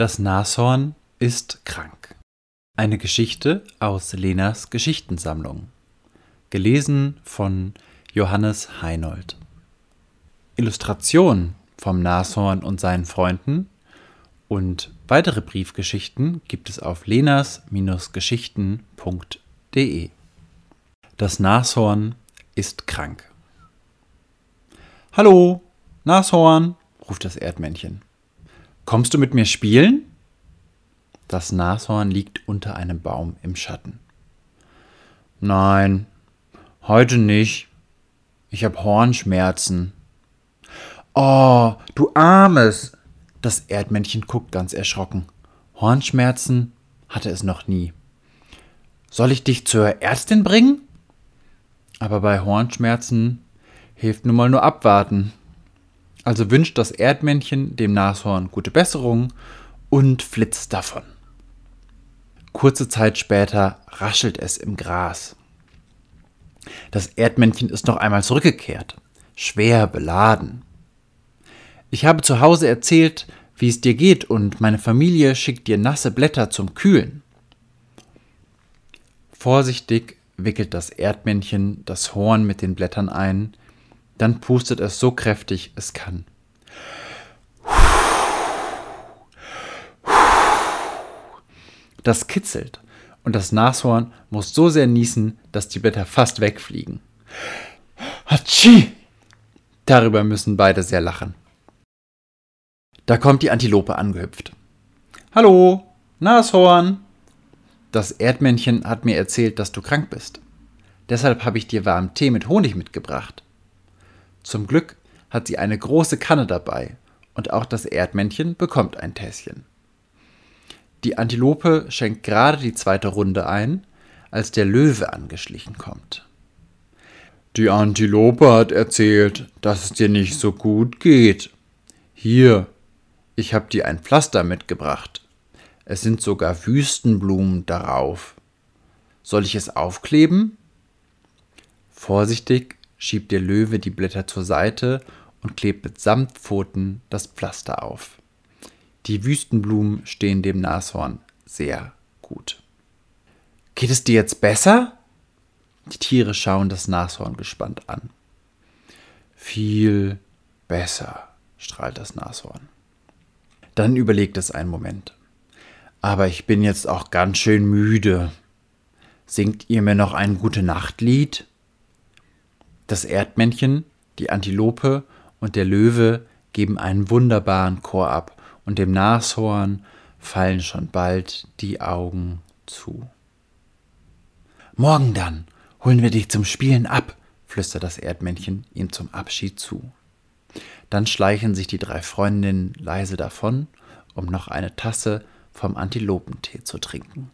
Das Nashorn ist krank. Eine Geschichte aus Lenas Geschichtensammlung. Gelesen von Johannes Heinold. Illustration vom Nashorn und seinen Freunden und weitere Briefgeschichten gibt es auf lenas-geschichten.de. Das Nashorn ist krank. Hallo, Nashorn, ruft das Erdmännchen. Kommst du mit mir spielen? Das Nashorn liegt unter einem Baum im Schatten. Nein, heute nicht. Ich habe Hornschmerzen. Oh, du armes! Das Erdmännchen guckt ganz erschrocken. Hornschmerzen hatte es noch nie. Soll ich dich zur Ärztin bringen? Aber bei Hornschmerzen hilft nun mal nur abwarten. Also wünscht das Erdmännchen dem Nashorn gute Besserung und flitzt davon. Kurze Zeit später raschelt es im Gras. Das Erdmännchen ist noch einmal zurückgekehrt, schwer beladen. Ich habe zu Hause erzählt, wie es dir geht, und meine Familie schickt dir nasse Blätter zum Kühlen. Vorsichtig wickelt das Erdmännchen das Horn mit den Blättern ein, dann pustet es so kräftig es kann. Das kitzelt und das Nashorn muss so sehr niesen, dass die Blätter fast wegfliegen. Hatschi! Darüber müssen beide sehr lachen. Da kommt die Antilope angehüpft. Hallo, Nashorn! Das Erdmännchen hat mir erzählt, dass du krank bist. Deshalb habe ich dir warmen Tee mit Honig mitgebracht. Zum Glück hat sie eine große Kanne dabei und auch das Erdmännchen bekommt ein Tässchen. Die Antilope schenkt gerade die zweite Runde ein, als der Löwe angeschlichen kommt. Die Antilope hat erzählt, dass es dir nicht so gut geht. Hier, ich hab dir ein Pflaster mitgebracht. Es sind sogar Wüstenblumen darauf. Soll ich es aufkleben? Vorsichtig schiebt der Löwe die Blätter zur Seite und klebt mit Samtpfoten das Pflaster auf. Die Wüstenblumen stehen dem Nashorn sehr gut. Geht es dir jetzt besser? Die Tiere schauen das Nashorn gespannt an. Viel besser, strahlt das Nashorn. Dann überlegt es einen Moment. Aber ich bin jetzt auch ganz schön müde. Singt ihr mir noch ein gute Nachtlied? Das Erdmännchen, die Antilope und der Löwe geben einen wunderbaren Chor ab und dem Nashorn fallen schon bald die Augen zu. Morgen dann holen wir dich zum Spielen ab, flüstert das Erdmännchen ihm zum Abschied zu. Dann schleichen sich die drei Freundinnen leise davon, um noch eine Tasse vom Antilopentee zu trinken.